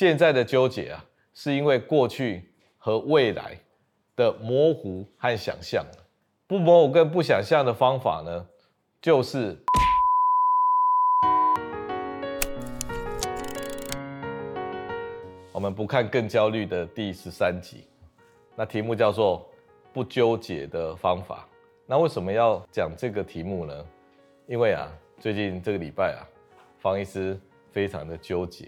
现在的纠结啊，是因为过去和未来的模糊和想象。不模糊跟不想象的方法呢，就是我们不看更焦虑的第十三集。那题目叫做“不纠结的方法”。那为什么要讲这个题目呢？因为啊，最近这个礼拜啊，方医师非常的纠结，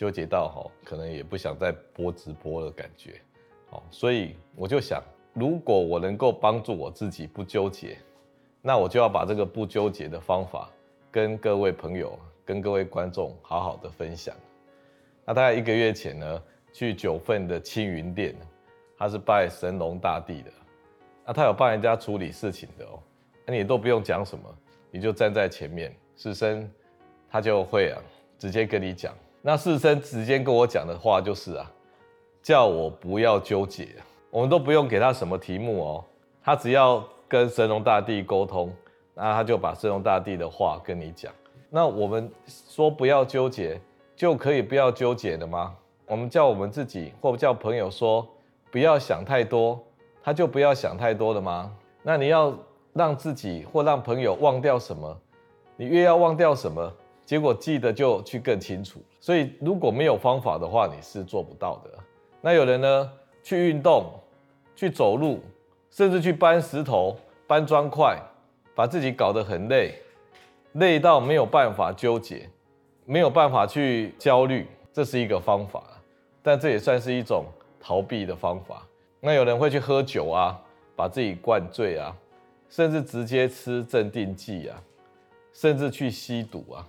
纠结到哈，可能也不想再播直播的感觉。哦，所以我就想。如果我能够帮助我自己不纠结，那我就要把这个不纠结的方法跟各位朋友、跟各位观众好好的分享。那大概一个月前呢，去九份的青云殿，他是拜神龙大帝的，那他有帮人家处理事情的哦，那你都不用讲什么，你就站在前面，师生他就会啊，直接跟你讲。那士绅直接跟我讲的话就是啊，叫我不要纠结。我们都不用给他什么题目哦，他只要跟神农大帝沟通，那他就把神农大帝的话跟你讲。那我们说不要纠结，就可以不要纠结的吗？我们叫我们自己或叫朋友说不要想太多，他就不要想太多的吗？那你要让自己或让朋友忘掉什么，你越要忘掉什么，结果记得就去更清楚。所以如果没有方法的话，你是做不到的。那有人呢？去运动，去走路，甚至去搬石头、搬砖块，把自己搞得很累，累到没有办法纠结，没有办法去焦虑，这是一个方法，但这也算是一种逃避的方法。那有人会去喝酒啊，把自己灌醉啊，甚至直接吃镇定剂啊，甚至去吸毒啊，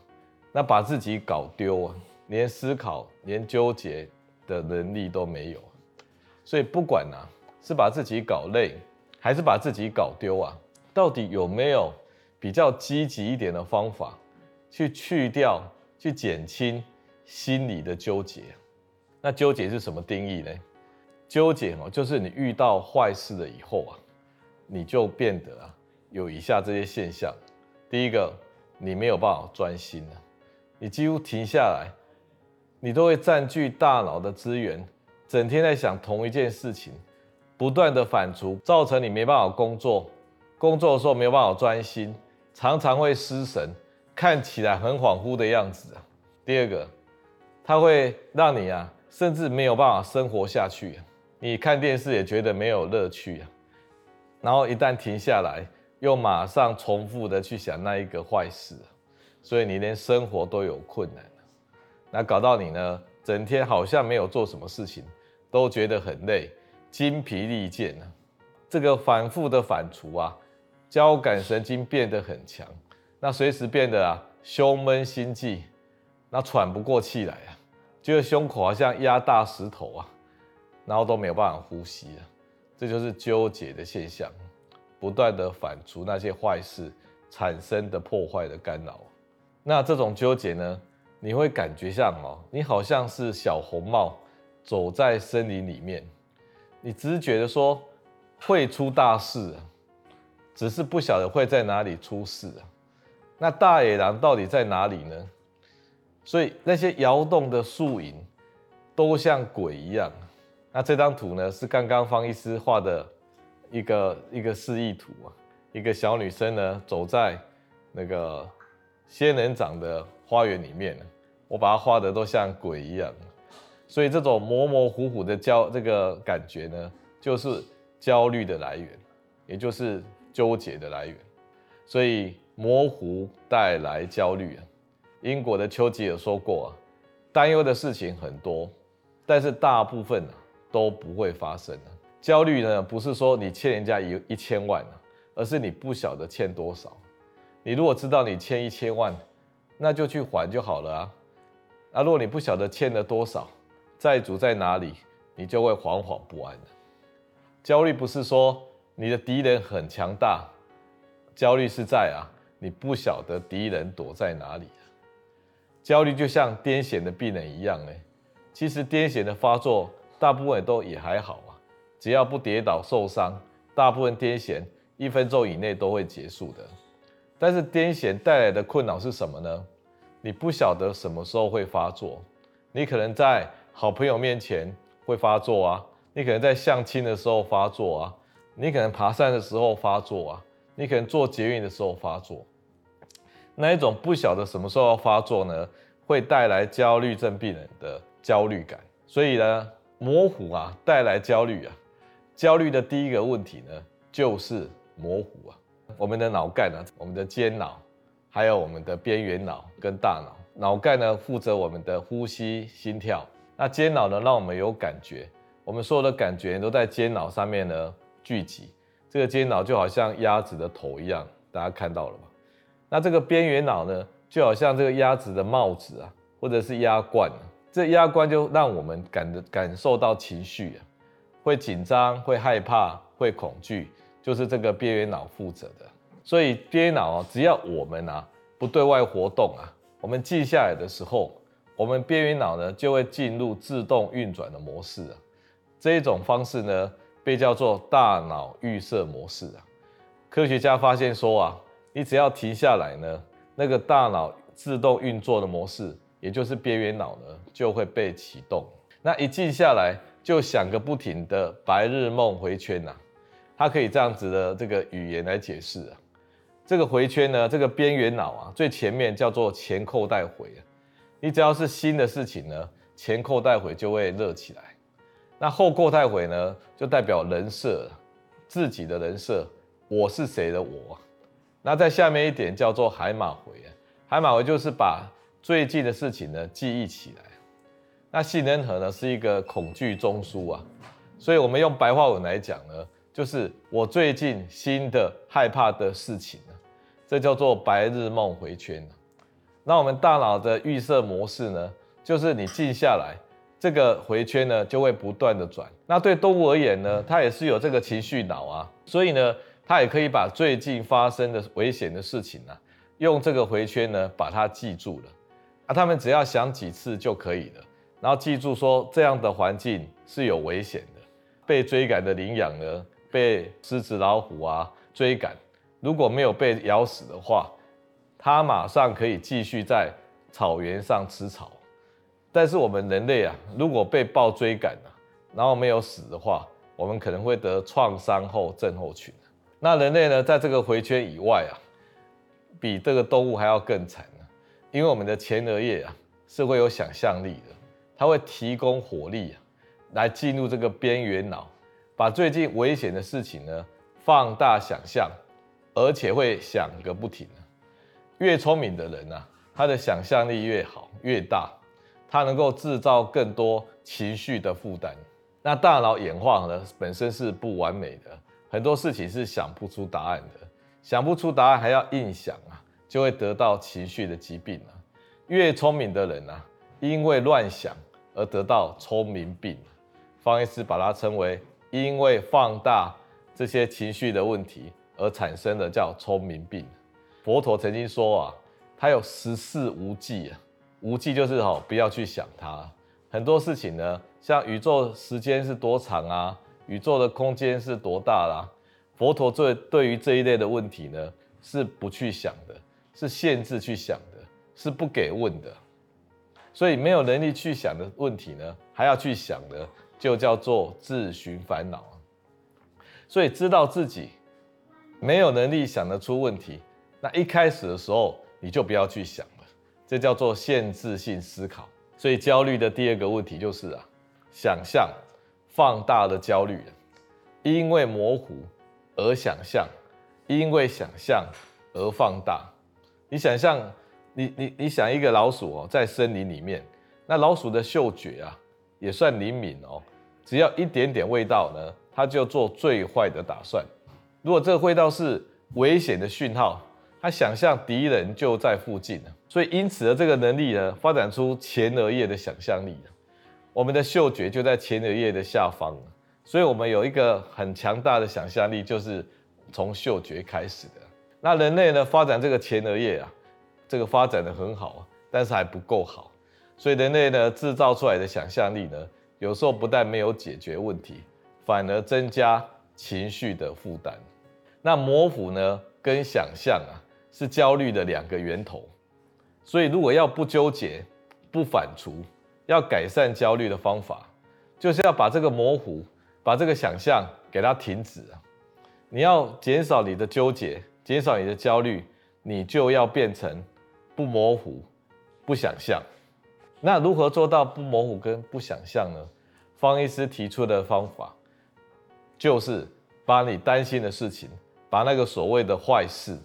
那把自己搞丢啊，连思考、连纠结的能力都没有。所以不管啊，是把自己搞累，还是把自己搞丢啊，到底有没有比较积极一点的方法，去去掉、去减轻心理的纠结？那纠结是什么定义呢？纠结哦，就是你遇到坏事了以后啊，你就变得啊，有以下这些现象。第一个，你没有办法专心了，你几乎停下来，你都会占据大脑的资源。整天在想同一件事情，不断的反刍，造成你没办法工作，工作的时候没有办法专心，常常会失神，看起来很恍惚的样子。第二个，它会让你啊，甚至没有办法生活下去，你看电视也觉得没有乐趣啊。然后一旦停下来，又马上重复的去想那一个坏事，所以你连生活都有困难，那搞到你呢，整天好像没有做什么事情。都觉得很累，精疲力尽啊！这个反复的反刍啊，交感神经变得很强，那随时变得啊胸闷心悸，那喘不过气来啊，觉得胸口好像压大石头啊，然后都没有办法呼吸啊，这就是纠结的现象，不断的反刍那些坏事产生的破坏的干扰。那这种纠结呢，你会感觉像哦，你好像是小红帽。走在森林里面，你只是觉得说会出大事，只是不晓得会在哪里出事啊。那大野狼到底在哪里呢？所以那些摇动的树影都像鬼一样。那这张图呢，是刚刚方医师画的一个一个示意图啊。一个小女生呢，走在那个仙人掌的花园里面，我把它画的都像鬼一样。所以这种模模糊糊的焦这个感觉呢，就是焦虑的来源，也就是纠结的来源。所以模糊带来焦虑啊。英国的丘吉尔说过啊，担忧的事情很多，但是大部分都不会发生。焦虑呢，不是说你欠人家一一千万，而是你不晓得欠多少。你如果知道你欠一千万，那就去还就好了啊。啊，如果你不晓得欠了多少，债主在哪里，你就会惶惶不安。焦虑不是说你的敌人很强大，焦虑是在啊，你不晓得敌人躲在哪里。焦虑就像癫痫的病人一样，呢，其实癫痫的发作大部分都也还好啊，只要不跌倒受伤，大部分癫痫一分钟以内都会结束的。但是癫痫带来的困扰是什么呢？你不晓得什么时候会发作。你可能在好朋友面前会发作啊，你可能在相亲的时候发作啊，你可能爬山的时候发作啊，你可能坐捷运的时候发作。那一种不晓得什么时候要发作呢，会带来焦虑症病人的焦虑感。所以呢，模糊啊带来焦虑啊，焦虑的第一个问题呢就是模糊啊。我们的脑干呢，我们的间脑，还有我们的边缘脑跟大脑。脑干呢负责我们的呼吸、心跳，那间脑呢让我们有感觉，我们所有的感觉都在间脑上面呢聚集。这个间脑就好像鸭子的头一样，大家看到了吗？那这个边缘脑呢，就好像这个鸭子的帽子啊，或者是鸭冠啊，这鸭冠就让我们感的感受到情绪啊，会紧张、会害怕、会恐惧，就是这个边缘脑负责的。所以边缘脑啊，只要我们啊不对外活动啊。我们记下来的时候，我们边缘脑呢就会进入自动运转的模式啊。这一种方式呢被叫做大脑预设模式啊。科学家发现说啊，你只要停下来呢，那个大脑自动运作的模式，也就是边缘脑呢就会被启动。那一静下来就响个不停的白日梦回圈呐啊。它可以这样子的这个语言来解释啊。这个回圈呢，这个边缘脑啊，最前面叫做前扣带回啊。你只要是新的事情呢，前扣带回就会热起来。那后扣带回呢，就代表人设，自己的人设，我是谁的我。那在下面一点叫做海马回，海马回就是把最近的事情呢记忆起来。那杏仁核呢是一个恐惧中枢啊，所以我们用白话文来讲呢，就是我最近新的害怕的事情。这叫做白日梦回圈。那我们大脑的预设模式呢，就是你静下来，这个回圈呢就会不断的转。那对动物而言呢，它也是有这个情绪脑啊，所以呢，它也可以把最近发生的危险的事情呢，用这个回圈呢把它记住了。啊，他们只要想几次就可以了，然后记住说这样的环境是有危险的，被追赶的羚羊呢，被狮子、老虎啊追赶。如果没有被咬死的话，它马上可以继续在草原上吃草。但是我们人类啊，如果被豹追赶了，然后没有死的话，我们可能会得创伤后症候群。那人类呢，在这个回圈以外啊，比这个动物还要更惨呢，因为我们的前额叶啊是会有想象力的，它会提供火力啊，来进入这个边缘脑，把最近危险的事情呢放大想象。而且会想个不停。越聪明的人啊，他的想象力越好越大，他能够制造更多情绪的负担。那大脑演化呢，本身是不完美的，很多事情是想不出答案的，想不出答案还要硬想啊，就会得到情绪的疾病啊。越聪明的人啊，因为乱想而得到聪明病。方医师把它称为因为放大这些情绪的问题。而产生的叫聪明病。佛陀曾经说啊，他有十四无忌啊，无忌就是哦，不要去想它。很多事情呢，像宇宙时间是多长啊，宇宙的空间是多大啦，佛陀最对于这一类的问题呢，是不去想的，是限制去想的，是不给问的。所以没有能力去想的问题呢，还要去想的，就叫做自寻烦恼。所以知道自己。没有能力想得出问题，那一开始的时候你就不要去想了，这叫做限制性思考。所以焦虑的第二个问题就是啊，想象放大了焦虑，因为模糊而想象，因为想象而放大。你想象，你你你想一个老鼠哦，在森林里面，那老鼠的嗅觉啊也算灵敏哦，只要一点点味道呢，他就做最坏的打算。如果这个味道是危险的讯号，他想象敌人就在附近，所以因此的这个能力呢，发展出前额叶的想象力。我们的嗅觉就在前额叶的下方，所以我们有一个很强大的想象力，就是从嗅觉开始的。那人类呢，发展这个前额叶啊，这个发展得很好，但是还不够好，所以人类呢制造出来的想象力呢，有时候不但没有解决问题，反而增加情绪的负担。那模糊呢，跟想象啊，是焦虑的两个源头。所以如果要不纠结、不反刍，要改善焦虑的方法，就是要把这个模糊、把这个想象给它停止啊。你要减少你的纠结，减少你的焦虑，你就要变成不模糊、不想象。那如何做到不模糊跟不想象呢？方医师提出的方法，就是把你担心的事情，把那个所谓的坏事，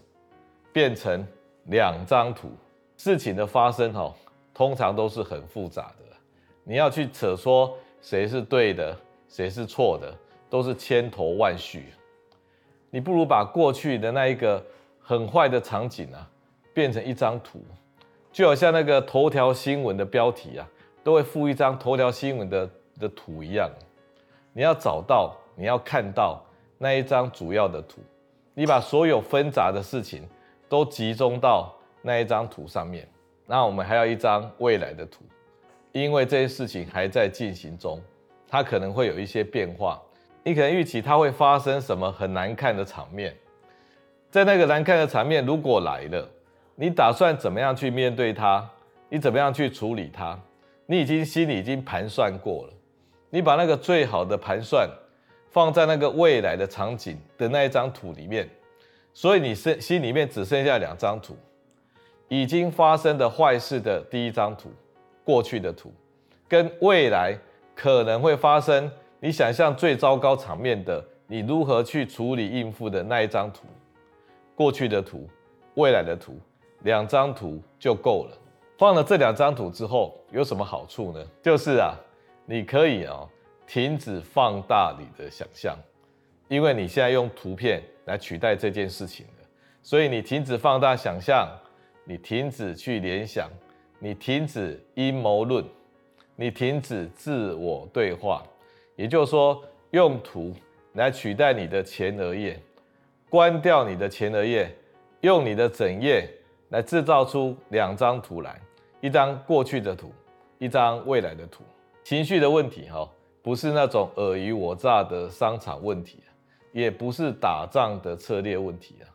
变成两张图。事情的发生哈，通常都是很复杂的，你要去扯说谁是对的，谁是错的，都是千头万绪。你不如把过去的那一个很坏的场景啊，变成一张图，就好像那个头条新闻的标题啊，都会附一张头条新闻的的图一样。你要找到，你要看到那一张主要的图，你把所有纷杂的事情都集中到那一张图上面。那我们还要一张未来的图，因为这些事情还在进行中，它可能会有一些变化。你可能预期它会发生什么很难看的场面，在那个难看的场面如果来了，你打算怎么样去面对它？你怎么样去处理它？你已经心里已经盘算过了，你把那个最好的盘算放在那个未来的场景的那一张图里面，所以你是心里面只剩下两张图：已经发生的坏事的第一张图，过去的图，跟未来可能会发生。你想象最糟糕场面的，你如何去处理应付的那一张图，过去的图，未来的图，两张图就够了。放了这两张图之后，有什么好处呢？就是啊，你可以啊停止放大你的想象，因为你现在用图片来取代这件事情了，所以你停止放大想象，你停止去联想，你停止阴谋论，你停止自我对话。也就是说，用图来取代你的前额叶，关掉你的前额叶，用你的枕叶来制造出两张图来，一张过去的图，一张未来的图。情绪的问题哈，不是那种尔虞我诈的商场问题，也不是打仗的策略问题啊。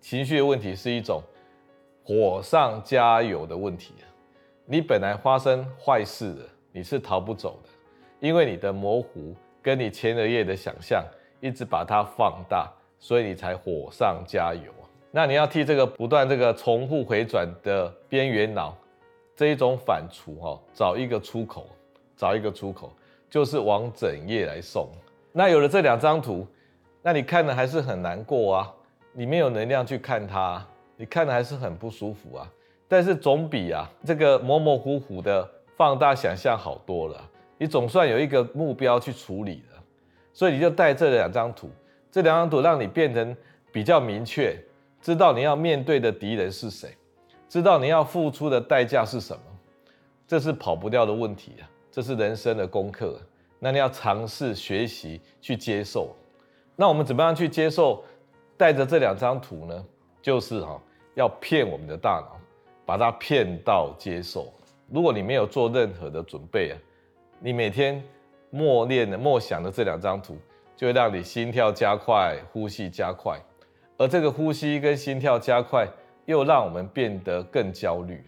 情绪的问题是一种火上加油的问题啊。你本来发生坏事的，你是逃不走的。因为你的模糊跟你前额叶的想象一直把它放大，所以你才火上加油。那你要替这个不断这个重复回转的边缘脑这一种反刍哈，找一个出口，找一个出口，就是往枕叶来送。那有了这两张图，那你看的还是很难过啊，你没有能量去看它，你看的还是很不舒服啊。但是总比啊这个模模糊糊的放大想象好多了。你总算有一个目标去处理了，所以你就带这两张图，这两张图让你变成比较明确，知道你要面对的敌人是谁，知道你要付出的代价是什么，这是跑不掉的问题啊，这是人生的功课。那你要尝试学习去接受。那我们怎么样去接受带着这两张图呢？就是哈，要骗我们的大脑，把它骗到接受。如果你没有做任何的准备啊。你每天默念的、默想的这两张图，就会让你心跳加快、呼吸加快，而这个呼吸跟心跳加快，又让我们变得更焦虑。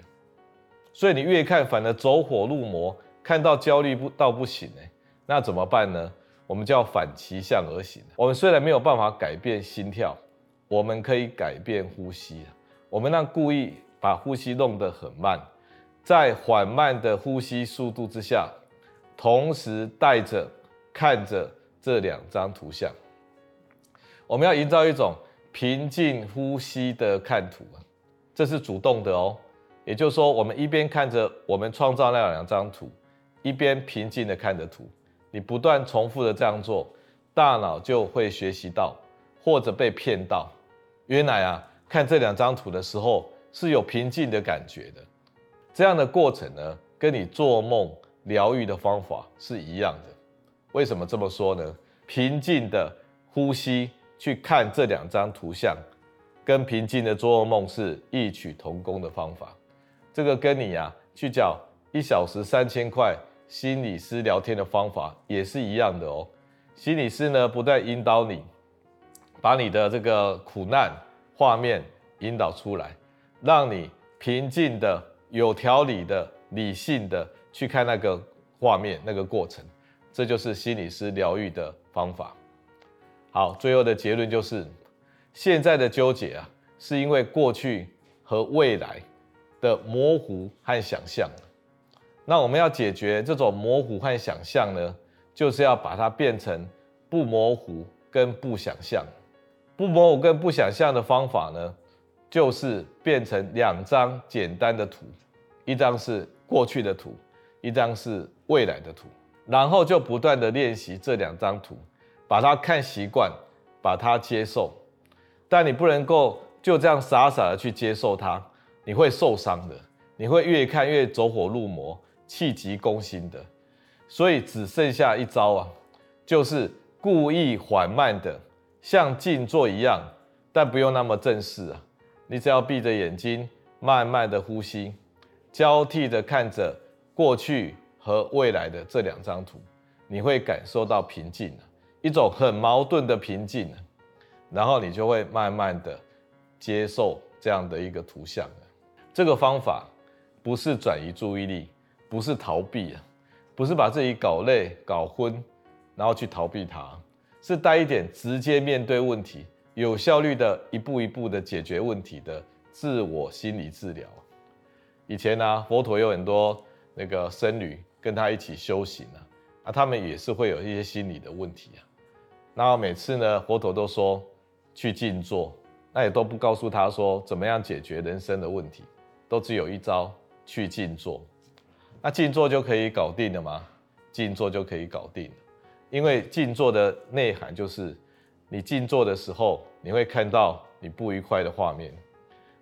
所以你越看，反而走火入魔，看到焦虑不到不行哎，那怎么办呢？我们就要反其向而行。我们虽然没有办法改变心跳，我们可以改变呼吸。我们让故意把呼吸弄得很慢，在缓慢的呼吸速度之下。同时带着看着这两张图像，我们要营造一种平静呼吸的看图，这是主动的哦。也就是说，我们一边看着我们创造那两张图，一边平静的看着图。你不断重复的这样做，大脑就会学习到，或者被骗到。原来啊，看这两张图的时候是有平静的感觉的。这样的过程呢，跟你做梦。疗愈的方法是一样的，为什么这么说呢？平静的呼吸去看这两张图像，跟平静的做噩梦是异曲同工的方法。这个跟你啊去缴一小时三千块心理师聊天的方法也是一样的哦。心理师呢不断引导你，把你的这个苦难画面引导出来，让你平静的、有条理的、理性的。去看那个画面、那个过程，这就是心理师疗愈的方法。好，最后的结论就是，现在的纠结啊，是因为过去和未来的模糊和想象。那我们要解决这种模糊和想象呢，就是要把它变成不模糊跟不想象。不模糊跟不想象的方法呢，就是变成两张简单的图，一张是过去的图，一张是未来的图，然后就不断的练习这两张图，把它看习惯，把它接受。但你不能够就这样傻傻的去接受它，你会受伤的，你会越看越走火入魔，气急攻心的。所以只剩下一招啊，就是故意缓慢的，像静坐一样，但不用那么正式啊。你只要闭着眼睛，慢慢的呼吸，交替的看着过去和未来的这两张图，你会感受到平静，一种很矛盾的平静，然后你就会慢慢的接受这样的一个图像。这个方法不是转移注意力，不是逃避啊，不是把自己搞累、搞昏，然后去逃避它，是带一点直接面对问题。有效率的一步一步的解决问题的自我心理治疗。以前呢、佛陀有很多那个僧侣跟他一起修行啊，啊，他们也是会有一些心理的问题啊。那每次呢，佛陀都说去静坐，那也都不告诉他说怎么样解决人生的问题，都只有一招去静坐。那静坐就可以搞定了吗？静坐就可以搞定，因为静坐的内涵就是。你静坐的时候，你会看到你不愉快的画面，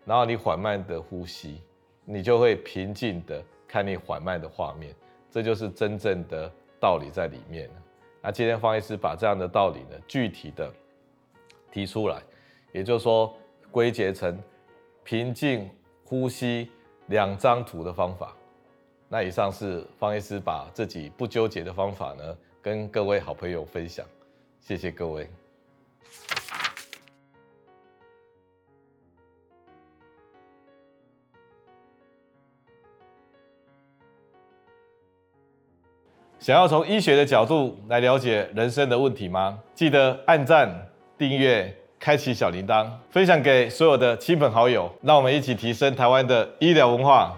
然后你缓慢的呼吸，你就会平静的看你缓慢的画面，这就是真正的道理在里面。那今天方医师把这样的道理呢，具体的提出来，也就是说归结成平静呼吸两张图的方法。那以上是方医师把自己不纠结的方法呢，跟各位好朋友分享，谢谢各位。想要从医学的角度来了解人生的问题吗？记得按赞、订阅、开启小铃铛，分享给所有的亲朋好友，让我们一起提升台湾的医疗文化。